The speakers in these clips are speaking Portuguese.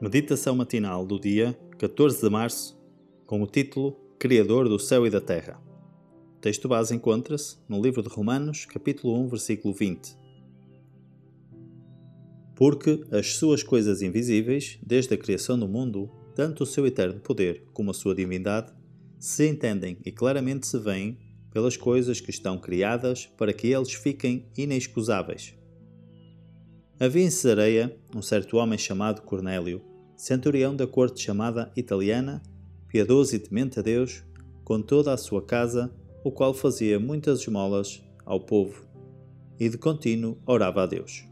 Meditação matinal do dia 14 de março, com o título Criador do céu e da terra. O texto base encontra-se no livro de Romanos, capítulo 1, versículo 20. Porque as suas coisas invisíveis, desde a criação do mundo, tanto o seu eterno poder como a sua divindade, se entendem e claramente se veem pelas coisas que estão criadas para que eles fiquem inexcusáveis. Havia em Cesareia um certo homem chamado Cornélio, centurião da corte chamada italiana, piedoso e temente a Deus, com toda a sua casa, o qual fazia muitas esmolas ao povo, e de contínuo orava a Deus.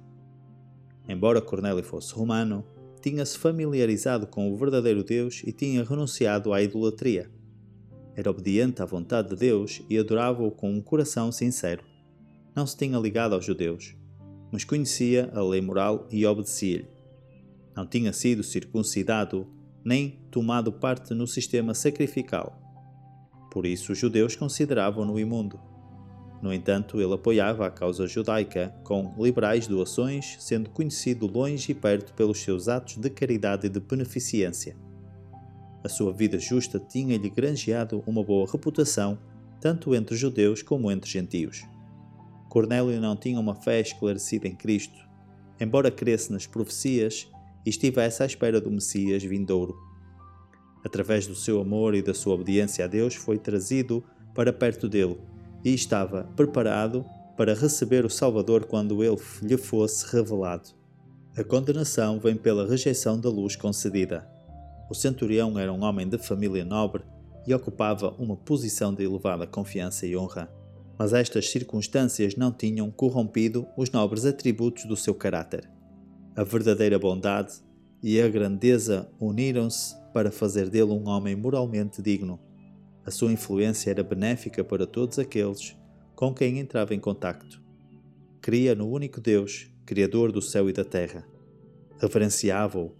Embora Cornélio fosse romano, tinha-se familiarizado com o verdadeiro Deus e tinha renunciado à idolatria. Era obediente à vontade de Deus e adorava-o com um coração sincero. Não se tinha ligado aos judeus, mas conhecia a lei moral e obedecia-lhe não tinha sido circuncidado nem tomado parte no sistema sacrificial. Por isso, os judeus consideravam-no imundo. No entanto, ele apoiava a causa judaica com liberais doações, sendo conhecido longe e perto pelos seus atos de caridade e de beneficência. A sua vida justa tinha-lhe granjeado uma boa reputação, tanto entre judeus como entre gentios. Cornélio não tinha uma fé esclarecida em Cristo. Embora cresce nas profecias, e estivesse à espera do Messias vindouro. Através do seu amor e da sua obediência a Deus, foi trazido para perto dele e estava preparado para receber o Salvador quando ele lhe fosse revelado. A condenação vem pela rejeição da luz concedida. O centurião era um homem de família nobre e ocupava uma posição de elevada confiança e honra. Mas estas circunstâncias não tinham corrompido os nobres atributos do seu caráter. A verdadeira bondade e a grandeza uniram-se para fazer dele um homem moralmente digno. A sua influência era benéfica para todos aqueles com quem entrava em contacto. Cria no único Deus, Criador do céu e da terra. Reverenciava-o,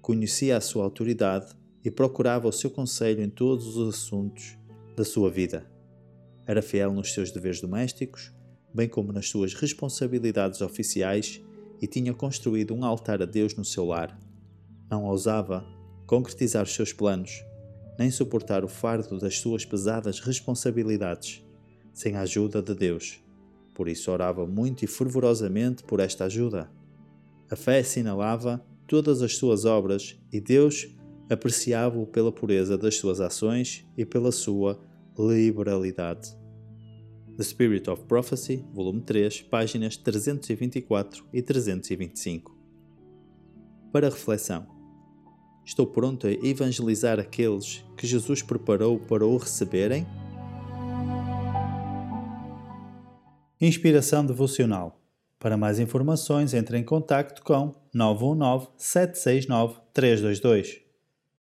conhecia a sua autoridade e procurava o seu conselho em todos os assuntos da sua vida. Era fiel nos seus deveres domésticos, bem como nas suas responsabilidades oficiais e tinha construído um altar a Deus no seu lar. Não ousava concretizar os seus planos, nem suportar o fardo das suas pesadas responsabilidades, sem a ajuda de Deus. Por isso orava muito e fervorosamente por esta ajuda. A fé assinalava todas as suas obras e Deus apreciava-o pela pureza das suas ações e pela sua liberalidade. The Spirit of Prophecy, volume 3, páginas 324 e 325. Para reflexão. Estou pronto a evangelizar aqueles que Jesus preparou para o receberem? Inspiração devocional. Para mais informações, entre em contato com 919 769 322.